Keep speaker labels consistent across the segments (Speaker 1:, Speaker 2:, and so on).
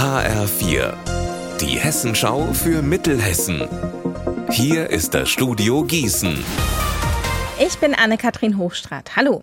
Speaker 1: HR4, die Hessenschau für Mittelhessen. Hier ist das Studio Gießen.
Speaker 2: Ich bin Anne-Kathrin Hochstrat. Hallo.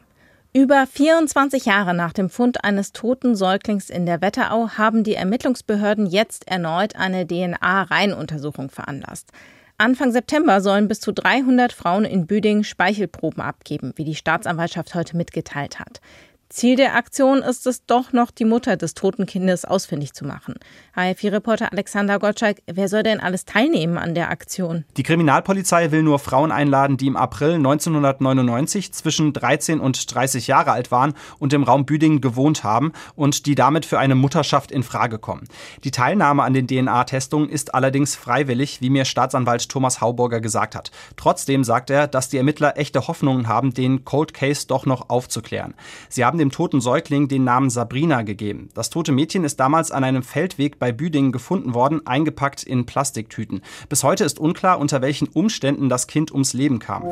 Speaker 2: Über 24 Jahre nach dem Fund eines toten Säuglings in der Wetterau haben die Ermittlungsbehörden jetzt erneut eine DNA-Reihenuntersuchung veranlasst. Anfang September sollen bis zu 300 Frauen in Büdingen Speichelproben abgeben, wie die Staatsanwaltschaft heute mitgeteilt hat. Ziel der Aktion ist es doch noch, die Mutter des toten Kindes ausfindig zu machen. HF4-Reporter Alexander Gottschalk, wer soll denn alles teilnehmen an der Aktion?
Speaker 3: Die Kriminalpolizei will nur Frauen einladen, die im April 1999 zwischen 13 und 30 Jahre alt waren und im Raum Büdingen gewohnt haben und die damit für eine Mutterschaft in Frage kommen. Die Teilnahme an den DNA-Testungen ist allerdings freiwillig, wie mir Staatsanwalt Thomas Hauburger gesagt hat. Trotzdem sagt er, dass die Ermittler echte Hoffnungen haben, den Cold Case doch noch aufzuklären. Sie haben haben dem toten Säugling den Namen Sabrina gegeben. Das tote Mädchen ist damals an einem Feldweg bei Büdingen gefunden worden, eingepackt in Plastiktüten. Bis heute ist unklar, unter welchen Umständen das Kind ums Leben kam.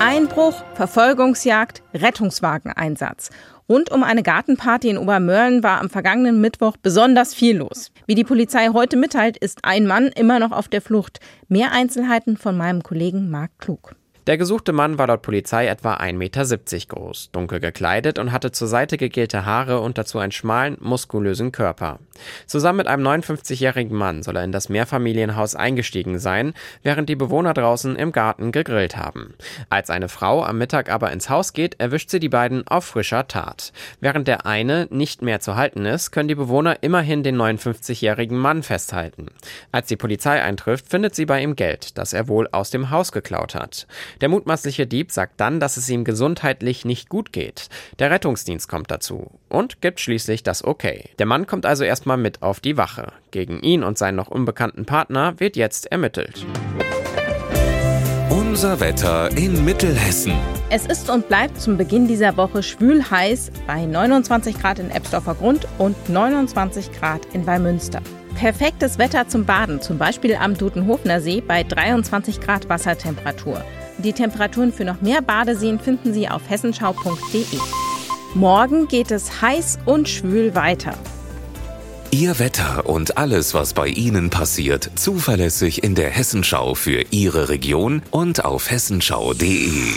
Speaker 2: Einbruch, Verfolgungsjagd, Rettungswageneinsatz. Rund um eine Gartenparty in Obermörlen war am vergangenen Mittwoch besonders viel los. Wie die Polizei heute mitteilt, ist ein Mann immer noch auf der Flucht. Mehr Einzelheiten von meinem Kollegen Marc Klug.
Speaker 4: Der gesuchte Mann war laut Polizei etwa 1,70 Meter groß, dunkel gekleidet und hatte zur Seite gegelte Haare und dazu einen schmalen, muskulösen Körper. Zusammen mit einem 59-jährigen Mann soll er in das Mehrfamilienhaus eingestiegen sein, während die Bewohner draußen im Garten gegrillt haben. Als eine Frau am Mittag aber ins Haus geht, erwischt sie die beiden auf frischer Tat. Während der eine nicht mehr zu halten ist, können die Bewohner immerhin den 59-jährigen Mann festhalten. Als die Polizei eintrifft, findet sie bei ihm Geld, das er wohl aus dem Haus geklaut hat. Der mutmaßliche Dieb sagt dann, dass es ihm gesundheitlich nicht gut geht. Der Rettungsdienst kommt dazu und gibt schließlich das Okay. Der Mann kommt also erstmal mit auf die Wache. Gegen ihn und seinen noch unbekannten Partner wird jetzt ermittelt.
Speaker 1: Unser Wetter in Mittelhessen.
Speaker 2: Es ist und bleibt zum Beginn dieser Woche schwül heiß bei 29 Grad in Ebsdorfer Grund und 29 Grad in Wallmünster. Perfektes Wetter zum Baden, zum Beispiel am Dutenhofener See bei 23 Grad Wassertemperatur. Die Temperaturen für noch mehr Badeseen finden Sie auf hessenschau.de. Morgen geht es heiß und schwül weiter.
Speaker 1: Ihr Wetter und alles, was bei Ihnen passiert, zuverlässig in der Hessenschau für Ihre Region und auf hessenschau.de.